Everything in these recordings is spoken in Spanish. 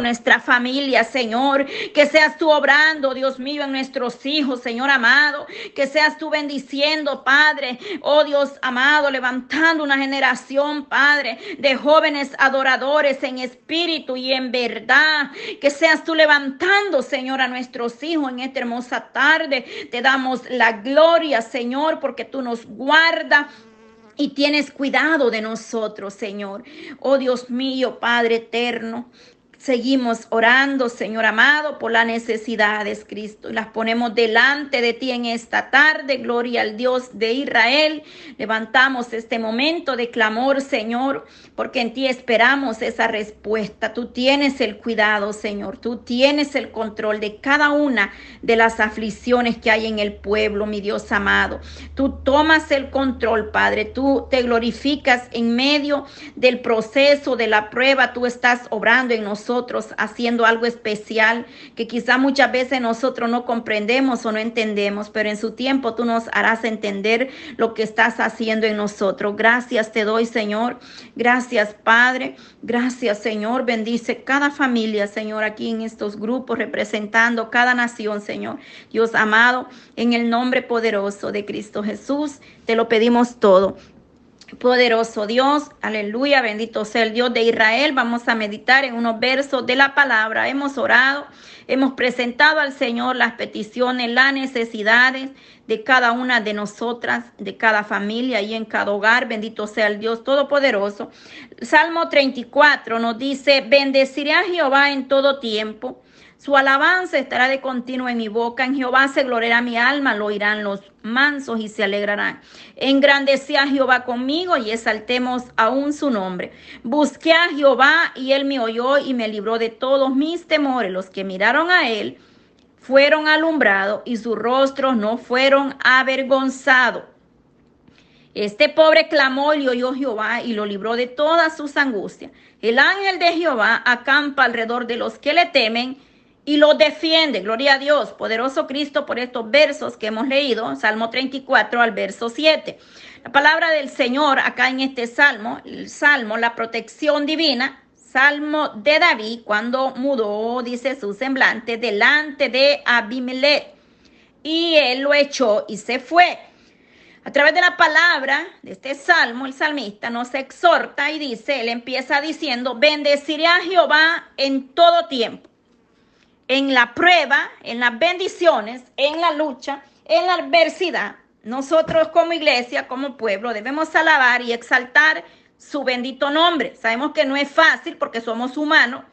nuestra familia, Señor. Que seas tú obrando, Dios mío, en nuestros hijos, Señor amado. Que seas tú bendiciendo, Padre. Oh Dios amado, levantando una generación, Padre, de jóvenes adoradores en espíritu y en verdad. Que seas tú levantando, Señor, a nuestros hijos en esta hermosa tarde. Te damos la gloria, Señor, porque tú nos guardas y tienes cuidado de nosotros, Señor. Oh Dios mío, Padre eterno, Seguimos orando, Señor amado, por las necesidades, Cristo. Y las ponemos delante de ti en esta tarde. Gloria al Dios de Israel. Levantamos este momento de clamor, Señor, porque en ti esperamos esa respuesta. Tú tienes el cuidado, Señor. Tú tienes el control de cada una de las aflicciones que hay en el pueblo, mi Dios amado. Tú tomas el control, Padre. Tú te glorificas en medio del proceso de la prueba. Tú estás obrando en nosotros haciendo algo especial que quizá muchas veces nosotros no comprendemos o no entendemos, pero en su tiempo tú nos harás entender lo que estás haciendo en nosotros. Gracias te doy, Señor. Gracias, Padre. Gracias, Señor. Bendice cada familia, Señor, aquí en estos grupos, representando cada nación, Señor. Dios amado, en el nombre poderoso de Cristo Jesús, te lo pedimos todo. Poderoso Dios, aleluya, bendito sea el Dios de Israel. Vamos a meditar en unos versos de la palabra. Hemos orado, hemos presentado al Señor las peticiones, las necesidades de cada una de nosotras, de cada familia y en cada hogar. Bendito sea el Dios Todopoderoso. Salmo 34 nos dice, bendeciré a Jehová en todo tiempo su alabanza estará de continuo en mi boca. En Jehová se gloriará mi alma, lo oirán los mansos y se alegrarán. Engrandecí a Jehová conmigo y exaltemos aún su nombre. Busqué a Jehová y él me oyó y me libró de todos mis temores. Los que miraron a él fueron alumbrados y sus rostros no fueron avergonzados. Este pobre clamó y oyó Jehová y lo libró de todas sus angustias. El ángel de Jehová acampa alrededor de los que le temen y lo defiende. Gloria a Dios, poderoso Cristo, por estos versos que hemos leído, Salmo 34 al verso 7. La palabra del Señor acá en este salmo, el salmo, la protección divina, salmo de David, cuando mudó, dice su semblante, delante de Abimelech. Y él lo echó y se fue. A través de la palabra de este salmo, el salmista nos exhorta y dice, él empieza diciendo, bendeciré a Jehová en todo tiempo en la prueba, en las bendiciones, en la lucha, en la adversidad, nosotros como iglesia, como pueblo, debemos alabar y exaltar su bendito nombre. Sabemos que no es fácil porque somos humanos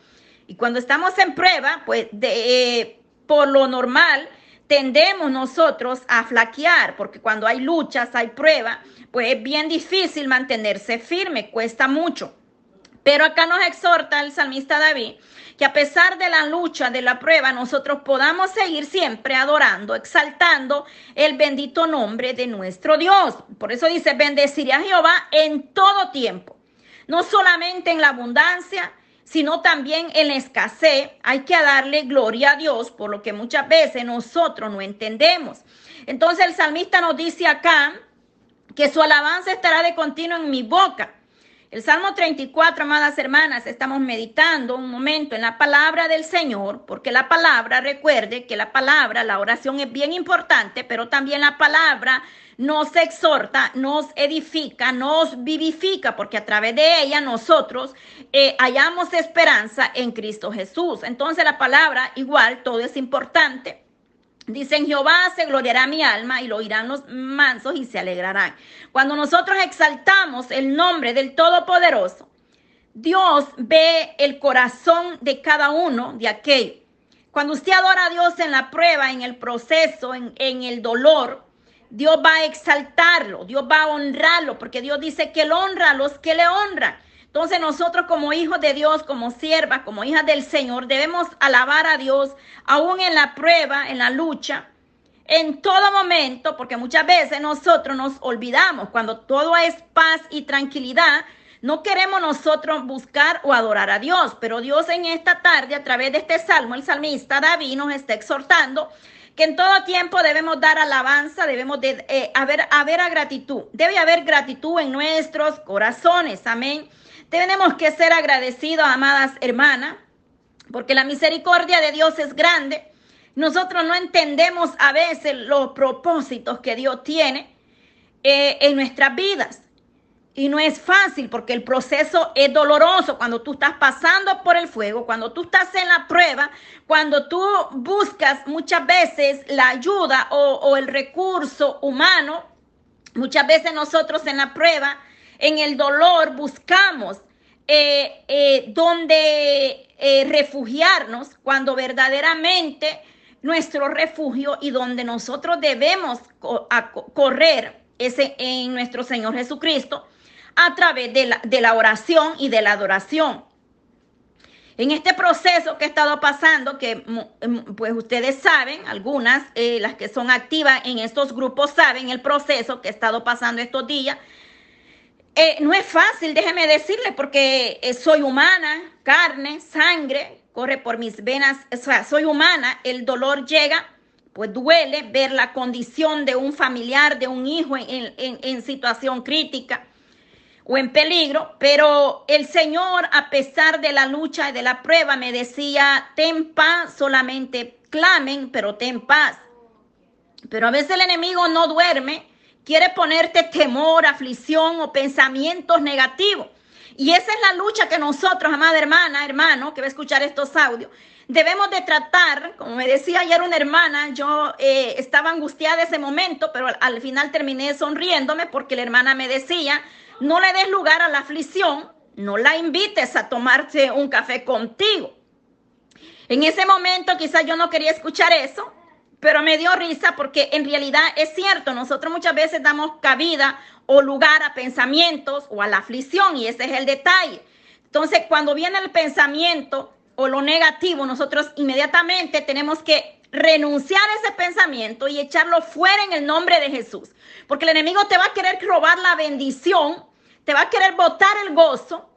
y cuando estamos en prueba, pues de, eh, por lo normal tendemos nosotros a flaquear porque cuando hay luchas, hay pruebas, pues es bien difícil mantenerse firme, cuesta mucho. Pero acá nos exhorta el salmista David que a pesar de la lucha, de la prueba, nosotros podamos seguir siempre adorando, exaltando el bendito nombre de nuestro Dios. Por eso dice, bendeciré a Jehová en todo tiempo, no solamente en la abundancia, sino también en la escasez. Hay que darle gloria a Dios por lo que muchas veces nosotros no entendemos. Entonces el salmista nos dice acá que su alabanza estará de continuo en mi boca. El Salmo 34, amadas hermanas, estamos meditando un momento en la palabra del Señor, porque la palabra, recuerde que la palabra, la oración es bien importante, pero también la palabra nos exhorta, nos edifica, nos vivifica, porque a través de ella nosotros eh, hallamos esperanza en Cristo Jesús. Entonces la palabra, igual, todo es importante. Dicen, Jehová se gloriará mi alma y lo oirán los mansos y se alegrarán. Cuando nosotros exaltamos el nombre del Todopoderoso, Dios ve el corazón de cada uno de aquellos. Cuando usted adora a Dios en la prueba, en el proceso, en, en el dolor, Dios va a exaltarlo, Dios va a honrarlo, porque Dios dice que él honra a los que le honran. Entonces nosotros como hijos de Dios, como siervas, como hijas del Señor, debemos alabar a Dios aún en la prueba, en la lucha, en todo momento, porque muchas veces nosotros nos olvidamos cuando todo es paz y tranquilidad. No queremos nosotros buscar o adorar a Dios, pero Dios en esta tarde, a través de este salmo, el salmista David nos está exhortando que en todo tiempo debemos dar alabanza, debemos de, eh, haber, haber a gratitud. Debe haber gratitud en nuestros corazones. Amén. Tenemos que ser agradecidos, amadas hermanas, porque la misericordia de Dios es grande. Nosotros no entendemos a veces los propósitos que Dios tiene eh, en nuestras vidas. Y no es fácil porque el proceso es doloroso cuando tú estás pasando por el fuego, cuando tú estás en la prueba, cuando tú buscas muchas veces la ayuda o, el recurso humano. Muchas veces nosotros en la prueba, en el dolor, buscamos eh, eh, donde eh, refugiarnos cuando verdaderamente nuestro refugio y donde nosotros debemos correr es en nuestro Señor Jesucristo a través de la, oración y de la adoración. En este proceso que he estado pasando, que pues ustedes saben, algunas, eh, las que son activas en estos grupos saben el proceso que he estado pasando estos días. Eh, no es fácil, déjeme decirle, porque eh, soy humana, carne, sangre, corre por mis venas, o sea, soy humana, el dolor llega, pues duele ver la condición de un familiar, de un hijo en, en situación crítica o en peligro, pero el Señor, a pesar de la lucha y de la prueba, me decía, ten paz, solamente clamen, pero ten paz. Pero a veces el enemigo no duerme, quiere ponerte temor, aflicción o pensamientos negativos. Y esa es la lucha que nosotros, amada hermana, hermano, que va a escuchar estos audios, debemos de tratar, como me decía ayer una hermana, yo eh, estaba angustiada ese momento, pero al final terminé sonriéndome porque la hermana me decía, no le des lugar a la aflicción, no la invites a tomarse un café contigo. En ese momento quizás yo no quería escuchar eso, pero me dio risa porque en realidad es cierto, nosotros muchas veces damos cabida o lugar a pensamientos o a la aflicción y ese es el detalle. Entonces, cuando viene el pensamiento o lo negativo, nosotros inmediatamente tenemos que renunciar a ese pensamiento y echarlo fuera en el nombre de Jesús. Porque el enemigo te va a querer robar la bendición, te va a querer botar el gozo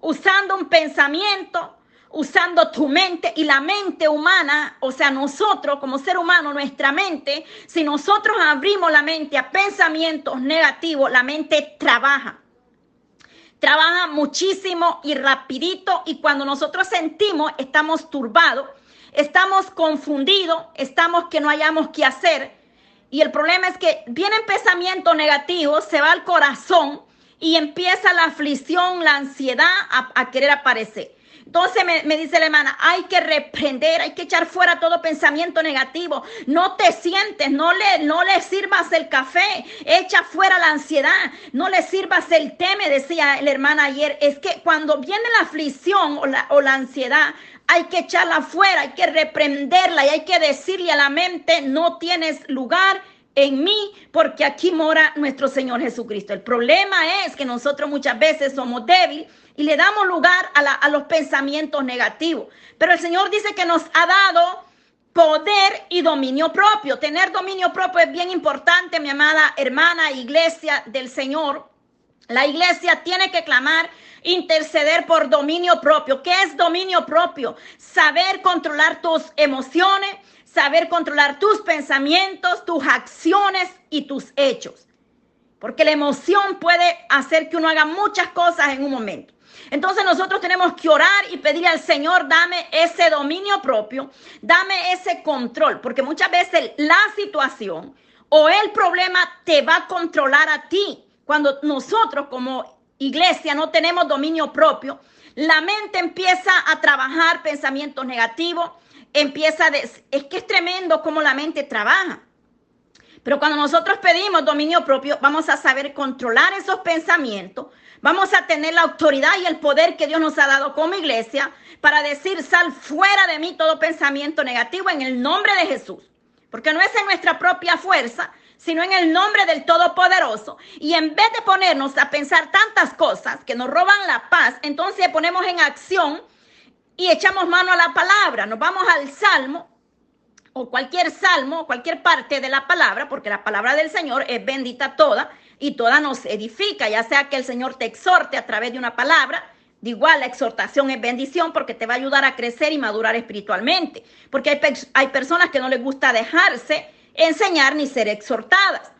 usando un pensamiento, usando tu mente y la mente humana, o sea, nosotros como ser humano, nuestra mente, si nosotros abrimos la mente a pensamientos negativos, la mente trabaja. Trabaja muchísimo y rapidito y cuando nosotros sentimos estamos turbados, estamos confundidos, estamos que no hayamos qué hacer. Y el problema es que vienen pensamientos negativos, se va al corazón y empieza la aflicción, la ansiedad a, querer aparecer. Entonces me, dice la hermana, hay que reprender, hay que echar fuera todo pensamiento negativo. No te sientes, no le, no le sirvas el café, echa fuera la ansiedad, no le sirvas el té, me decía la hermana ayer. Es que cuando viene la aflicción o la, o la ansiedad, hay que echarla fuera, hay que reprenderla y hay que decirle a la mente, no tienes lugar en mí, porque aquí mora nuestro Señor Jesucristo. El problema es que nosotros muchas veces somos débiles y le damos lugar a, los pensamientos negativos. Pero el Señor dice que nos ha dado poder y dominio propio. Tener dominio propio es bien importante, mi amada hermana iglesia del Señor. La iglesia tiene que clamar interceder por dominio propio. ¿Qué es dominio propio? Saber controlar tus emociones, saber controlar tus pensamientos, tus acciones y tus hechos. Porque la emoción puede hacer que uno haga muchas cosas en un momento. Entonces nosotros tenemos que orar y pedir al Señor, dame ese dominio propio, dame ese control, porque muchas veces la situación o el problema te va a controlar a ti. Cuando nosotros como iglesia no tenemos dominio propio, la mente empieza a trabajar pensamientos negativos, empieza a... es que es tremendo cómo la mente trabaja. Pero cuando nosotros pedimos dominio propio, vamos a saber controlar esos pensamientos, vamos a tener la autoridad y el poder que Dios nos ha dado como iglesia para decir, sal fuera de mí todo pensamiento negativo en el nombre de Jesús. Porque no es en nuestra propia fuerza, sino en el nombre del Todopoderoso. Y en vez de ponernos a pensar tantas cosas que nos roban la paz, entonces ponemos en acción y echamos mano a la palabra. Nos vamos al Salmo o cualquier salmo, cualquier parte de la palabra, porque la palabra del Señor es bendita toda y toda nos edifica, ya sea que el Señor te exhorte a través de una palabra. De igual, la exhortación es bendición porque te va a ayudar a crecer y madurar espiritualmente. Porque hay, hay personas que no les gusta dejarse enseñar ni ser exhortadas.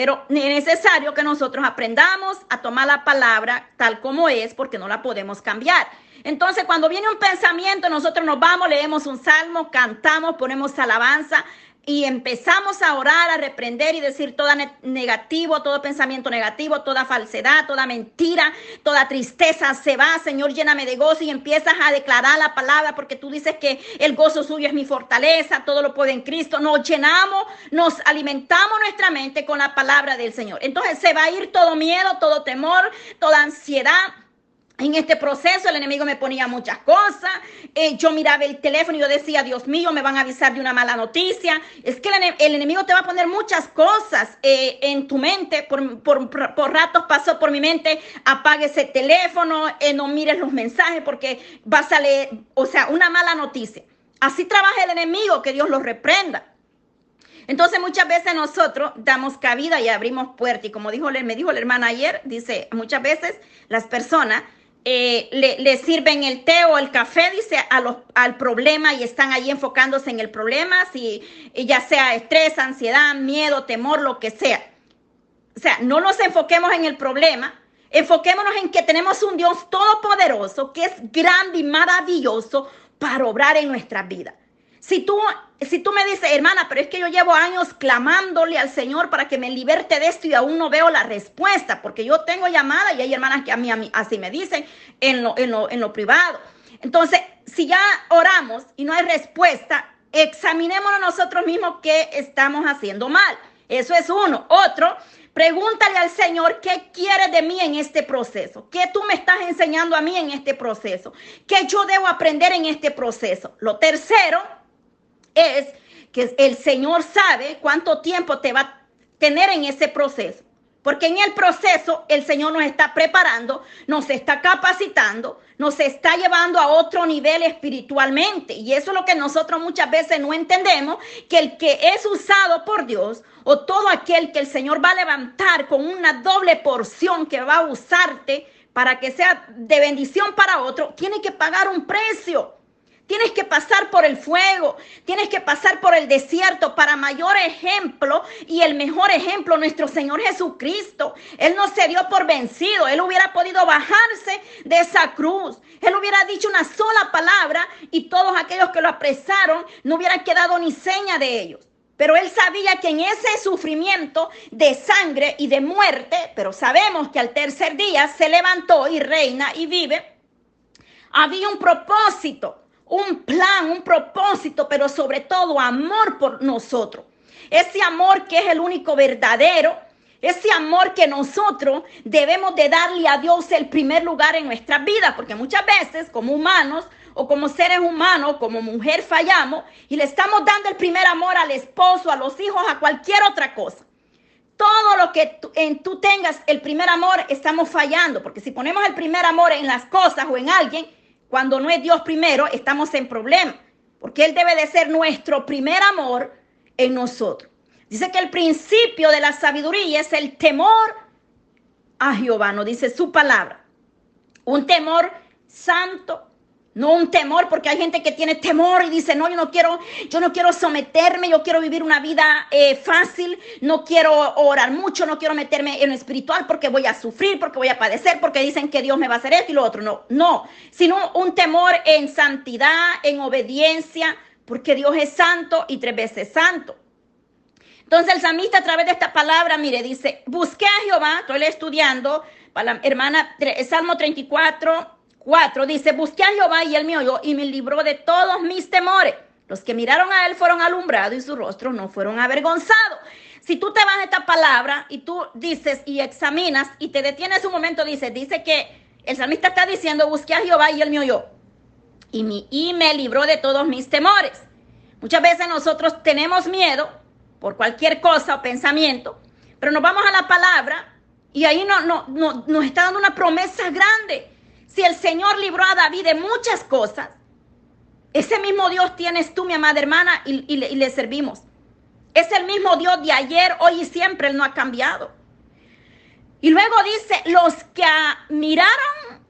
Pero es necesario que nosotros aprendamos a tomar la palabra tal como es, porque no la podemos cambiar. Entonces, cuando viene un pensamiento, nosotros nos vamos, leemos un salmo, cantamos, ponemos alabanza, y empezamos a orar, a reprender y decir todo negativo, todo pensamiento negativo, toda falsedad, toda mentira, toda tristeza se va, Señor, lléname de gozo y empiezas a declarar la palabra porque tú dices que el gozo suyo es mi fortaleza, todo lo puede en Cristo. Nos llenamos, nos alimentamos nuestra mente con la palabra del Señor. Entonces se va a ir todo miedo, todo temor, toda ansiedad en este proceso el enemigo me ponía muchas cosas. Eh, yo miraba el teléfono y yo decía, Dios mío, me van a avisar de una mala noticia. Es que el, enemigo te va a poner muchas cosas eh, en tu mente. Por, por, ratos pasó por mi mente, apague ese teléfono, eh, no mires los mensajes porque vas a leer, o sea, una mala noticia. Así trabaja el enemigo, que Dios lo reprenda. Entonces muchas veces nosotros damos cabida y abrimos puertas. Y como dijo, me dijo la hermana ayer, dice, muchas veces las personas eh, le, sirven el té o el café, dice, a los, al problema y están ahí enfocándose en el problema, si ya sea estrés, ansiedad, miedo, temor, lo que sea. O sea, no nos enfoquemos en el problema, enfoquémonos en que tenemos un Dios todopoderoso que es grande y maravilloso para obrar en nuestras vidas. Si tú, si tú me dices, hermana, pero es que yo llevo años clamándole al Señor para que me liberte de esto y aún no veo la respuesta, porque yo tengo llamada y hay hermanas que a mí, a mí así me dicen en lo, en lo, en lo privado. Entonces, si ya oramos y no hay respuesta, examinémonos nosotros mismos qué estamos haciendo mal. Eso es uno. Otro, pregúntale al Señor qué quiere de mí en este proceso, qué tú me estás enseñando a mí en este proceso, qué yo debo aprender en este proceso. Lo tercero, es que el Señor sabe cuánto tiempo te va a tener en ese proceso. Porque en el proceso el Señor nos está preparando, nos está capacitando, nos está llevando a otro nivel espiritualmente. Y eso es lo que nosotros muchas veces no entendemos, que el que es usado por Dios o todo aquel que el Señor va a levantar con una doble porción que va a usarte para que sea de bendición para otro, tiene que pagar un precio. Tienes que pasar por el fuego, tienes que pasar por el desierto para mayor ejemplo y el mejor ejemplo, nuestro Señor Jesucristo. Él no se dio por vencido, él hubiera podido bajarse de esa cruz. Él hubiera dicho una sola palabra y todos aquellos que lo apresaron no hubieran quedado ni seña de ellos. Pero él sabía que en ese sufrimiento de sangre y de muerte, pero sabemos que al tercer día se levantó y reina y vive, había un propósito un plan, un propósito, pero sobre todo amor por nosotros. Ese amor que es el único verdadero, ese amor que nosotros debemos de darle a Dios el primer lugar en nuestra vida, porque muchas veces como humanos o como seres humanos, como mujer fallamos y le estamos dando el primer amor al esposo, a los hijos, a cualquier otra cosa. Todo lo que en, tú tengas el primer amor, estamos fallando, porque si ponemos el primer amor en las cosas o en alguien, cuando no es Dios primero, estamos en problema, porque Él debe de ser nuestro primer amor en nosotros. Dice que el principio de la sabiduría es el temor a Jehová, no dice su palabra. Un temor santo, no un temor, porque hay gente que tiene temor y dice, no, yo no quiero, yo no quiero someterme, yo quiero vivir una vida eh, fácil, no quiero orar mucho, no quiero meterme en lo espiritual porque voy a sufrir, porque voy a padecer, porque dicen que Dios me va a hacer esto y lo otro. No, no, sino un temor en santidad, en obediencia, porque Dios es santo y tres veces santo. Entonces el samista a través de esta palabra, mire, dice, busqué a Jehová, estoy estudiando, para la hermana, Salmo 34, 4 dice, busqué a Jehová y él me oyó y me libró de todos mis temores. Los que miraron a él fueron alumbrados y sus rostros no fueron avergonzados. Si tú te vas a esta palabra y tú dices y examinas y te detienes un momento, dice, dice que el salmista está diciendo, busqué a Jehová y él me oyó y, mi, y me libró de todos mis temores. Muchas veces nosotros tenemos miedo por cualquier cosa o pensamiento, pero nos vamos a la palabra y ahí no, no, no, nos está dando una promesa grande. Si el Señor libró a David de muchas cosas, ese mismo Dios tienes tú, mi amada hermana, y, le, servimos. Es el mismo Dios de ayer, hoy y siempre, Él no ha cambiado. Y luego dice, los que miraron,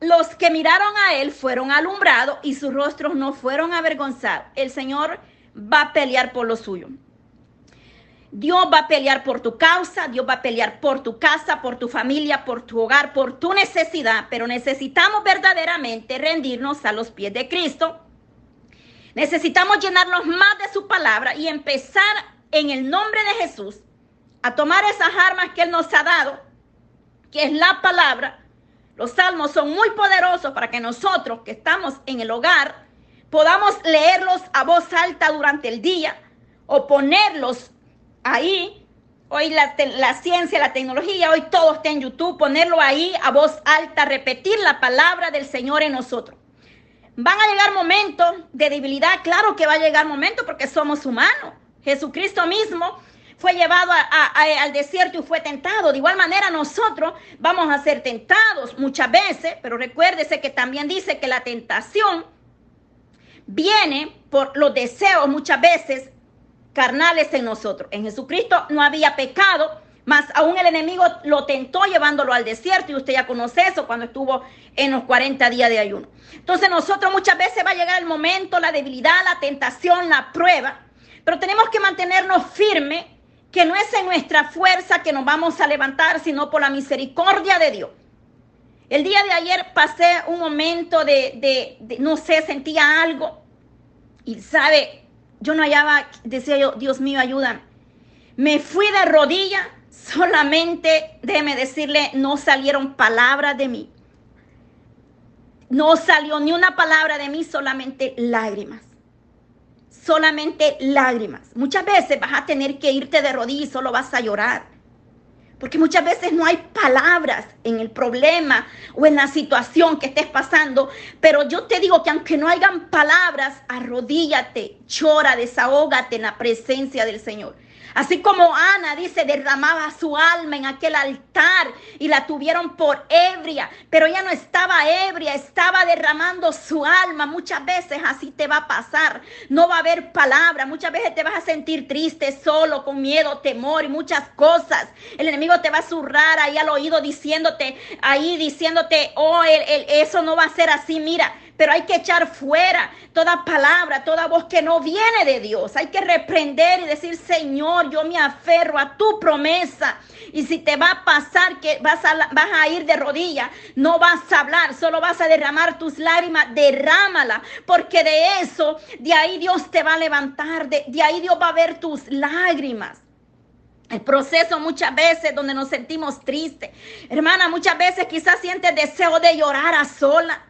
los que miraron a Él fueron alumbrados y sus rostros no fueron avergonzados. El Señor va a pelear por lo suyo. Dios va a pelear por tu causa, Dios va a pelear por tu casa, por tu familia, por tu hogar, por tu necesidad, pero necesitamos verdaderamente rendirnos a los pies de Cristo. Necesitamos llenarnos más de su palabra y empezar en el nombre de Jesús a tomar esas armas que Él nos ha dado, que es la palabra. Los salmos son muy poderosos para que nosotros que estamos en el hogar podamos leerlos a voz alta durante el día o ponerlos ahí. Hoy la, ciencia, la tecnología, hoy todo está en YouTube, ponerlo ahí a voz alta, repetir la palabra del Señor en nosotros. Van a llegar momentos de debilidad, claro que va a llegar momentos porque somos humanos. Jesucristo mismo fue llevado al desierto y fue tentado. De igual manera nosotros vamos a ser tentados muchas veces, pero recuérdese que también dice que la tentación viene por los deseos muchas veces carnales en nosotros. En Jesucristo no había pecado, mas aún el enemigo lo tentó llevándolo al desierto y usted ya conoce eso cuando estuvo en los 40 días de ayuno. Entonces nosotros muchas veces va a llegar el momento, la debilidad, la tentación, la prueba, pero tenemos que mantenernos firmes, que no es en nuestra fuerza que nos vamos a levantar, sino por la misericordia de Dios. El día de ayer pasé un momento de, de no sé, sentía algo y sabe, yo no hallaba, decía yo, Dios mío, ayúdame. Me fui de rodilla, solamente, déjeme decirle, no salieron palabras de mí. No salió ni una palabra de mí, solamente lágrimas. Solamente lágrimas. Muchas veces vas a tener que irte de rodillas y solo vas a llorar. Porque muchas veces no hay palabras en el problema o en la situación que estés pasando. Pero yo te digo que aunque no hayan palabras, arrodíllate, llora, desahógate en la presencia del Señor. Así como Ana dice, derramaba su alma en aquel altar y la tuvieron por ebria, pero ella no estaba ebria, estaba derramando su alma. Muchas veces así te va a pasar. No va a haber palabra, muchas veces te vas a sentir triste, solo, con miedo, temor y muchas cosas. El enemigo te va a zurrar ahí al oído diciéndote, ahí diciéndote, oh, eso no va a ser así, mira pero hay que echar fuera toda palabra, toda voz que no viene de Dios. Hay que reprender y decir, Señor, yo me aferro a tu promesa. Y si te va a pasar que vas a, ir de rodillas, no vas a hablar, solo vas a derramar tus lágrimas, derrámala, porque de eso, de ahí Dios te va a levantar, de, de ahí Dios va a ver tus lágrimas. El proceso muchas veces donde nos sentimos tristes. Hermana, muchas veces quizás sientes deseo de llorar a sola.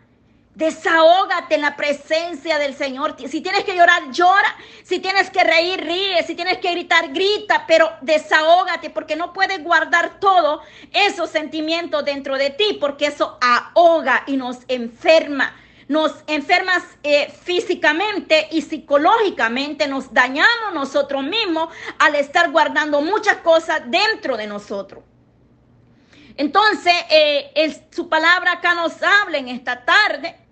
Desahógate en la presencia del Señor. Si tienes que llorar, llora. Si tienes que reír, ríe. Si tienes que gritar, grita. Pero desahógate porque no puedes guardar todo esos sentimientos dentro de ti porque eso ahoga y nos enferma. Nos enfermas eh, físicamente y psicológicamente. Nos dañamos nosotros mismos al estar guardando muchas cosas dentro de nosotros. Entonces, eh, su palabra acá nos habla en esta tarde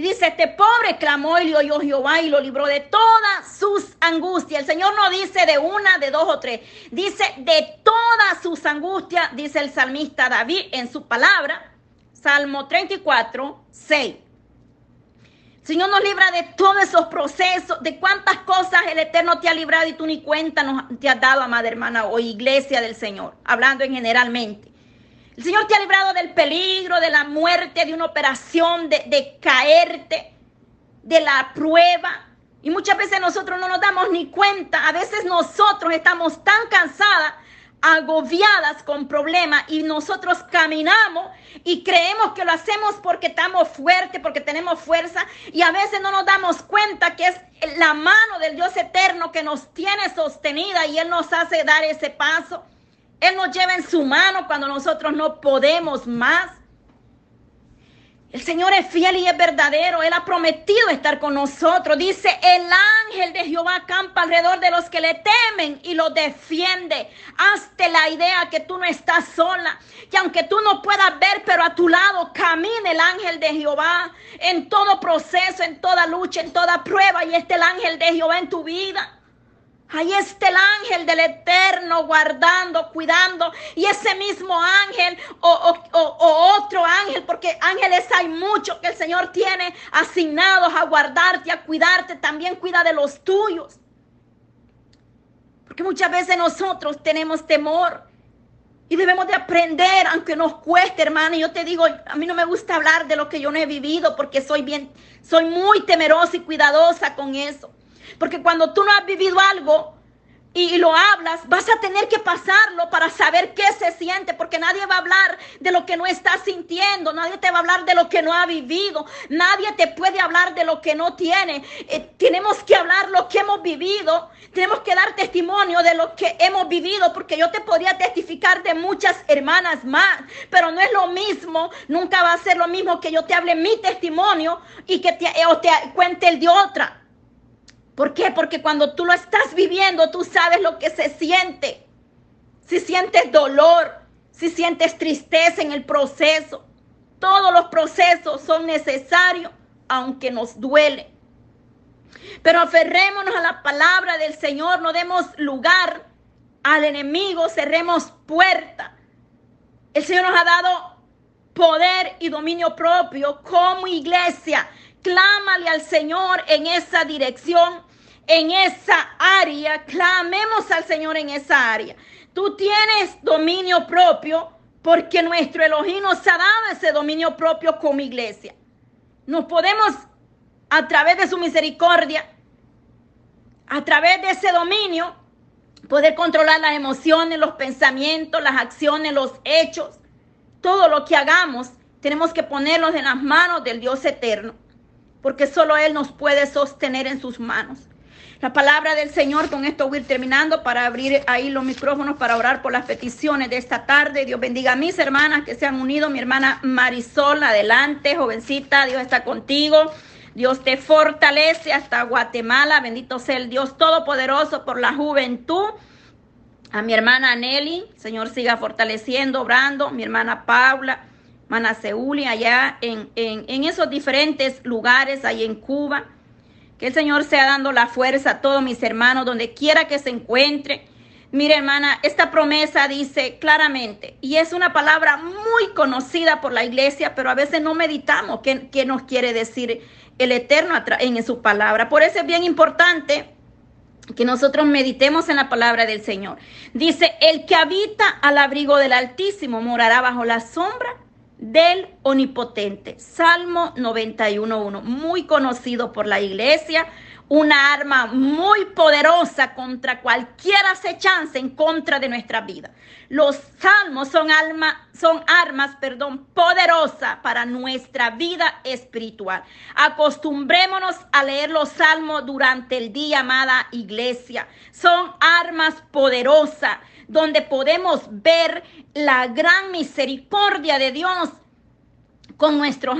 y dice, este pobre clamó y le oyó Jehová y lo libró de todas sus angustias. El Señor no dice de una, de dos o tres. Dice de todas sus angustias, dice el salmista David en su palabra. Salmo 34, 6. El Señor nos libra de todos esos procesos, de cuántas cosas el Eterno te ha librado y tú ni cuenta te has dado, amada hermana, o iglesia del Señor, hablando en generalmente. El Señor te ha librado del peligro, de la muerte, de una operación, de, caerte, de la prueba. Y muchas veces nosotros no nos damos ni cuenta. A veces nosotros estamos tan cansadas, agobiadas con problemas y nosotros caminamos y creemos que lo hacemos porque estamos fuertes, porque tenemos fuerza y a veces no nos damos cuenta que es la mano del Dios eterno que nos tiene sostenida y Él nos hace dar ese paso. Él nos lleva en su mano cuando nosotros no podemos más. El Señor es fiel y es verdadero. Él ha prometido estar con nosotros. Dice, el ángel de Jehová acampa alrededor de los que le temen y lo defiende. Hazte la idea que tú no estás sola. Que aunque tú no puedas ver, pero a tu lado camina el ángel de Jehová en todo proceso, en toda lucha, en toda prueba. Y este el ángel de Jehová en tu vida. Ahí está el ángel del eterno guardando, cuidando. Y ese mismo ángel o, otro ángel, porque ángeles hay muchos que el Señor tiene asignados a guardarte, a cuidarte. También cuida de los tuyos. Porque muchas veces nosotros tenemos temor y debemos de aprender, aunque nos cueste, hermano. Yo te digo, a mí no me gusta hablar de lo que yo no he vivido porque soy bien, soy muy temerosa y cuidadosa con eso. Porque cuando tú no has vivido algo, y lo hablas, vas a tener que pasarlo para saber qué se siente, porque nadie va a hablar de lo que no está sintiendo, nadie te va a hablar de lo que no ha vivido, nadie te puede hablar de lo que no tiene. Eh, tenemos que hablar lo que hemos vivido, tenemos que dar testimonio de lo que hemos vivido, porque yo te podría testificar de muchas hermanas más, pero no es lo mismo, nunca va a ser lo mismo que yo te hable mi testimonio y que te, o te cuente el de otra. ¿Por qué? Porque cuando tú lo estás viviendo, tú sabes lo que se siente. Si sientes dolor, si sientes tristeza en el proceso. Todos los procesos son necesarios, aunque nos duele. Pero aferrémonos a la palabra del Señor, no demos lugar al enemigo, cerremos puerta. El Señor nos ha dado poder y dominio propio como iglesia. Clámale al Señor en esa dirección en esa área, clamemos al Señor en esa área. Tú tienes dominio propio porque nuestro Elohim nos ha dado ese dominio propio como iglesia. Nos podemos, a través de su misericordia, a través de ese dominio, poder controlar las emociones, los pensamientos, las acciones, los hechos. Todo lo que hagamos, tenemos que ponerlos en las manos del Dios eterno, porque solo Él nos puede sostener en sus manos. La palabra del Señor, con esto voy a ir terminando para abrir ahí los micrófonos para orar por las peticiones de esta tarde. Dios bendiga a mis hermanas que se han unido. Mi hermana Marisol, adelante, jovencita, Dios está contigo. Dios te fortalece hasta Guatemala. Bendito sea el Dios Todopoderoso por la juventud. A mi hermana Nelly, Señor siga fortaleciendo, obrando. Mi hermana Paula, hermana Seuli, allá en, en, en esos diferentes lugares, ahí en Cuba. Que el Señor sea dando la fuerza a todos mis hermanos, donde quiera que se encuentre. Mire, hermana, esta promesa dice claramente, y es una palabra muy conocida por la iglesia, pero a veces no meditamos qué, qué nos quiere decir el Eterno en su palabra. Por eso es bien importante que nosotros meditemos en la palabra del Señor. Dice, el que habita al abrigo del Altísimo morará bajo la sombra del Omnipotente. Salmo 91.1, muy conocido por la iglesia, una arma muy poderosa contra cualquier acechanza en contra de nuestra vida. Los salmos son, alma, son armas, perdón, poderosas para nuestra vida espiritual. Acostumbrémonos a leer los salmos durante el día, amada iglesia. Son armas poderosas donde podemos ver la gran misericordia de Dios con nuestros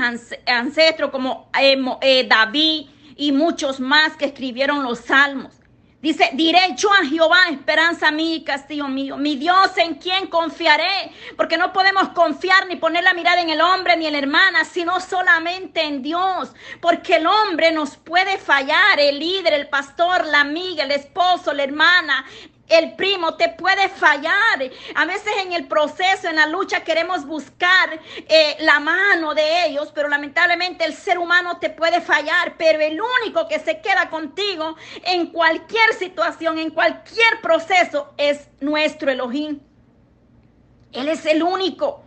ancestros como eh, David y muchos más que escribieron los salmos. Dice, diré yo a Jehová, esperanza mía castillo mío, mi Dios en quien confiaré, porque no podemos confiar ni poner la mirada en el hombre ni en la hermana, sino solamente en Dios, porque el hombre nos puede fallar, el líder, el pastor, la amiga, el esposo, la hermana, el primo te puede fallar. A veces en el proceso, en la lucha, queremos buscar eh, la mano de ellos, pero lamentablemente el ser humano te puede fallar. Pero el único que se queda contigo en cualquier situación, en cualquier proceso, es nuestro Elohim. Él es el único.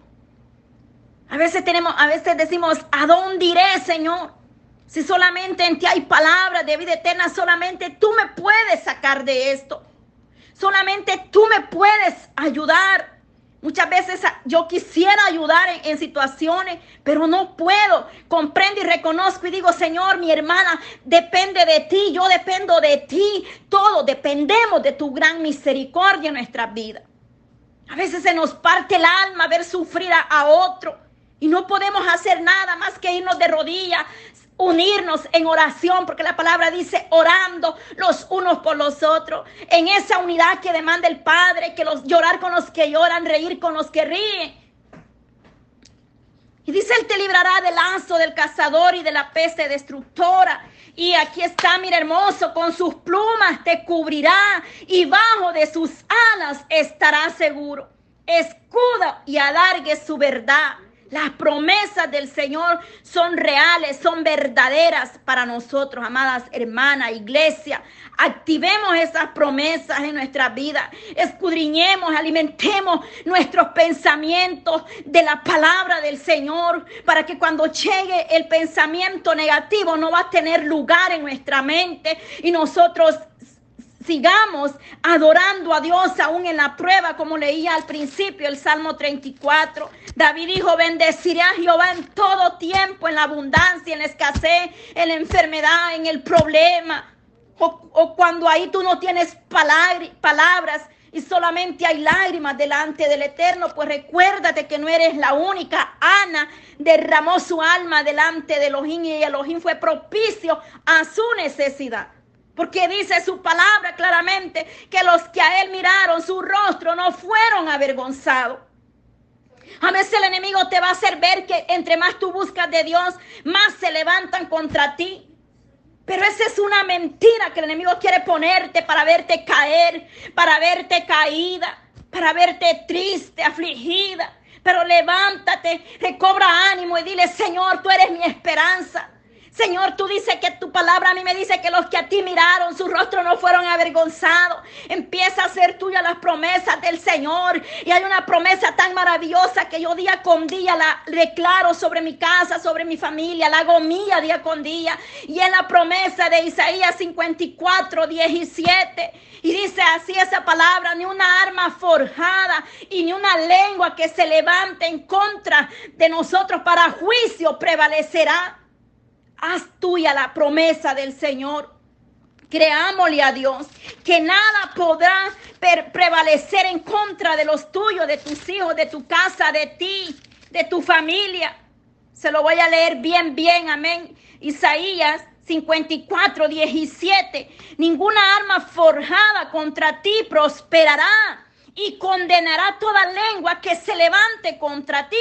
A veces tenemos, a veces decimos, ¿a dónde iré, Señor? Si solamente en ti hay palabras de vida eterna, solamente tú me puedes sacar de esto. Solamente tú me puedes ayudar. Muchas veces yo quisiera ayudar en, situaciones, pero no puedo. Comprendo y reconozco y digo, Señor, mi hermana depende de ti, yo dependo de ti. Todos dependemos de tu gran misericordia en nuestra vida. A veces se nos parte el alma ver sufrir a otro y no podemos hacer nada más que irnos de rodillas, unirnos en oración, porque la palabra dice orando los unos por los otros, en esa unidad que demanda el Padre, que los llorar con los que lloran, reír con los que ríen. Y dice, Él te librará del lazo del cazador y de la peste destructora. Y aquí está, mira hermoso, con sus plumas te cubrirá y bajo de sus alas estará seguro. Escudo y alargue su verdad Las promesas del Señor son reales, son verdaderas para nosotros, amadas hermanas, iglesia. Activemos esas promesas en nuestra vida. Escudriñemos, alimentemos nuestros pensamientos de la palabra del Señor para que cuando llegue el pensamiento negativo no va a tener lugar en nuestra mente y nosotros sigamos adorando a Dios aún en la prueba, como leía al principio el Salmo 34. David dijo, bendeciré a Jehová en todo tiempo, en la abundancia, en la escasez, en la enfermedad, en el problema. O, cuando ahí tú no tienes palabras y solamente hay lágrimas delante del Eterno, pues recuérdate que no eres la única. Ana derramó su alma delante de Elohim y Elohim fue propicio a su necesidad. Porque dice su palabra claramente que los que a él miraron su rostro no fueron avergonzados. A veces el enemigo te va a hacer ver que entre más tú buscas de Dios, más se levantan contra ti. Pero esa es una mentira que el enemigo quiere ponerte para verte caer, para verte caída, para verte triste, afligida. Pero levántate, recobra ánimo y dile, Señor, tú eres mi esperanza. Señor, tú dices que tu palabra a mí me dice que los que a ti miraron, su rostro no fueron avergonzados. Empieza a ser tuya las promesas del Señor. Y hay una promesa tan maravillosa que yo día con día la declaro sobre mi casa, sobre mi familia, la hago mía día con día. Y es la promesa de Isaías 54, 17. Y dice así esa palabra, ni una arma forjada y ni una lengua que se levante en contra de nosotros para juicio prevalecerá. Haz tuya la promesa del Señor. Creámosle a Dios que nada podrá prevalecer en contra de los tuyos, de tus hijos, de tu casa, de ti, de tu familia. Se lo voy a leer bien, bien, amén. Isaías 54, 17. Ninguna arma forjada contra ti prosperará y condenará toda lengua que se levante contra ti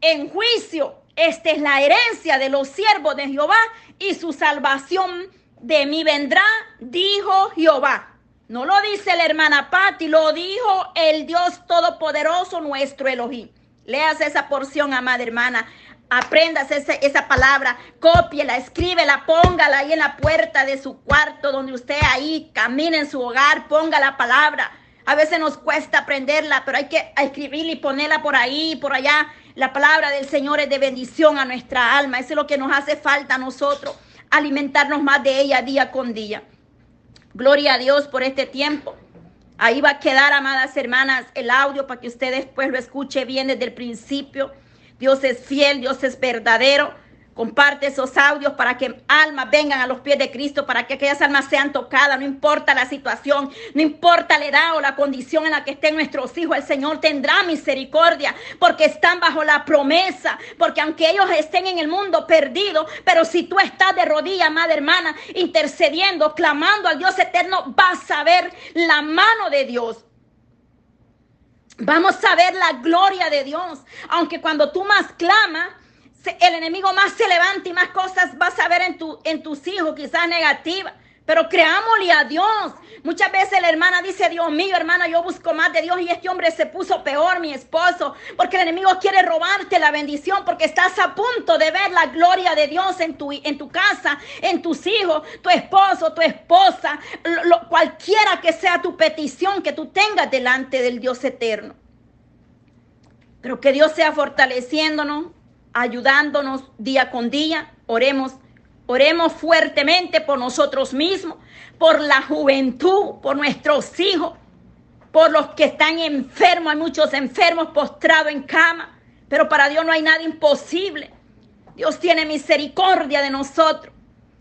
en juicio. Esta es la herencia de los siervos de Jehová y su salvación de mí vendrá, dijo Jehová. No lo dice la hermana Patti, lo dijo el Dios Todopoderoso, nuestro Elohim. Leas esa porción, amada hermana. Aprendas esa, palabra, cópiela, escríbela, póngala ahí en la puerta de su cuarto, donde usted ahí camina en su hogar, ponga la palabra. A veces nos cuesta aprenderla, pero hay que escribirla y ponerla por ahí, por allá, la palabra del Señor es de bendición a nuestra alma. Eso es lo que nos hace falta a nosotros, alimentarnos más de ella día con día. Gloria a Dios por este tiempo. Ahí va a quedar, amadas hermanas, el audio para que usted después lo escuche bien desde el principio. Dios es fiel, Dios es verdadero. Comparte esos audios para que almas vengan a los pies de Cristo, para que aquellas almas sean tocadas, no importa la situación, no importa la edad o la condición en la que estén nuestros hijos, el Señor tendrá misericordia porque están bajo la promesa, porque aunque ellos estén en el mundo perdidos, pero si tú estás de rodillas, madre hermana, intercediendo, clamando al Dios eterno, vas a ver la mano de Dios. Vamos a ver la gloria de Dios, aunque cuando tú más clamas, el enemigo más se levanta y más cosas vas a ver en, tu, en tus hijos, quizás negativas. Pero creámosle a Dios. Muchas veces la hermana dice, Dios mío, hermana, yo busco más de Dios y este hombre se puso peor, mi esposo, porque el enemigo quiere robarte la bendición, porque estás a punto de ver la gloria de Dios en tu, en tu casa, en tus hijos, tu esposo, tu esposa, cualquiera que sea tu petición que tú tengas delante del Dios eterno. Pero que Dios sea fortaleciéndonos, ayudándonos día con día. Oremos, oremos fuertemente por nosotros mismos, por la juventud, por nuestros hijos, por los que están enfermos. Hay muchos enfermos postrados en cama, pero para Dios no hay nada imposible. Dios tiene misericordia de nosotros.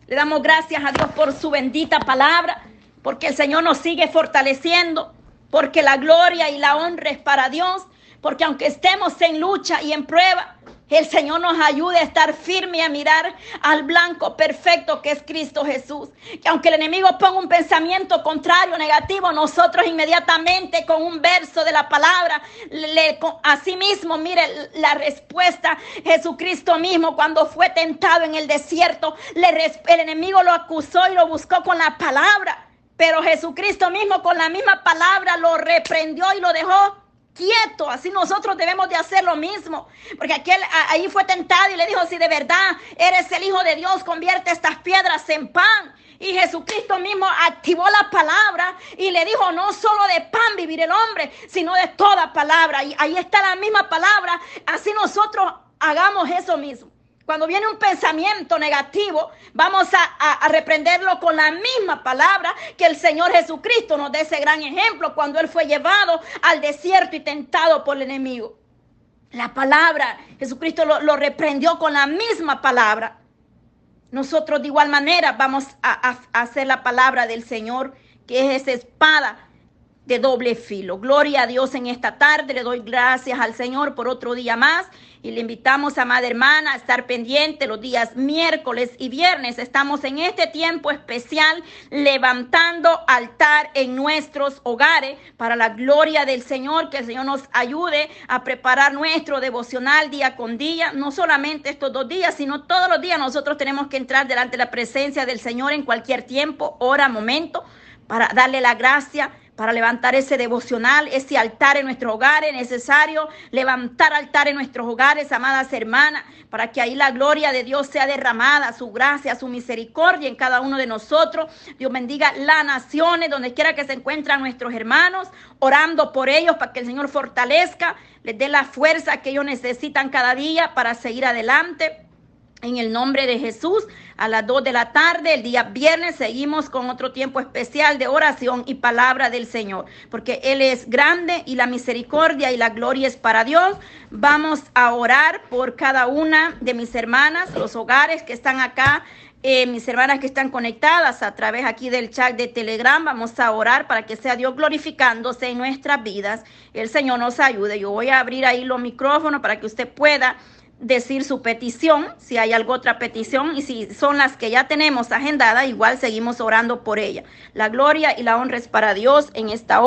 Le damos gracias a Dios por su bendita palabra, porque el Señor nos sigue fortaleciendo, porque la gloria y la honra es para Dios, porque aunque estemos en lucha y en prueba, el Señor nos ayude a estar firme y a mirar al blanco perfecto que es Cristo Jesús. Que aunque el enemigo ponga un pensamiento contrario, negativo, nosotros inmediatamente con un verso de la palabra, le, así mismo, mire la respuesta. Jesucristo mismo cuando fue tentado en el desierto, el enemigo lo acusó y lo buscó con la palabra. Pero Jesucristo mismo con la misma palabra lo reprendió y lo dejó quieto. Así nosotros debemos de hacer lo mismo. Porque aquel ahí fue tentado y le dijo, si de verdad eres el Hijo de Dios, convierte estas piedras en pan. Y Jesucristo mismo activó la palabra y le dijo, no solo de pan vivir el hombre, sino de toda palabra. Y ahí está la misma palabra. Así nosotros hagamos eso mismo. Cuando viene un pensamiento negativo, vamos a, reprenderlo con la misma palabra que el Señor Jesucristo nos da ese gran ejemplo cuando Él fue llevado al desierto y tentado por el enemigo. La palabra, Jesucristo lo, lo reprendió con la misma palabra. Nosotros de igual manera vamos a, a hacer la palabra del Señor, que es esa espada de doble filo. Gloria a Dios en esta tarde. Le doy gracias al Señor por otro día más. Y le invitamos a Madre Hermana a estar pendiente los días miércoles y viernes. Estamos en este tiempo especial levantando altar en nuestros hogares para la gloria del Señor. Que el Señor nos ayude a preparar nuestro devocional día con día. No solamente estos dos días, sino todos los días nosotros tenemos que entrar delante de la presencia del Señor en cualquier tiempo, hora, momento, para darle la gracia para levantar ese devocional, ese altar en nuestro hogar. Es necesario levantar altar en nuestros hogares, amadas hermanas, para que ahí la gloria de Dios sea derramada, su gracia, su misericordia en cada uno de nosotros. Dios bendiga las naciones, donde quiera que se encuentran nuestros hermanos, orando por ellos para que el Señor fortalezca, les dé la fuerza que ellos necesitan cada día para seguir adelante. En el nombre de Jesús, a las 2 de la tarde, el día viernes, seguimos con otro tiempo especial de oración y palabra del Señor, porque Él es grande y la misericordia y la gloria es para Dios. Vamos a orar por cada una de mis hermanas, los hogares que están acá. Eh, mis hermanas que están conectadas a través aquí del chat de Telegram, vamos a orar para que sea Dios glorificándose en nuestras vidas. El Señor nos ayude. Yo voy a abrir ahí los micrófonos para que usted pueda decir su petición, si hay alguna otra petición, y si son las que ya tenemos agendada, igual seguimos orando por ella. La gloria y la honra es para Dios en esta hora.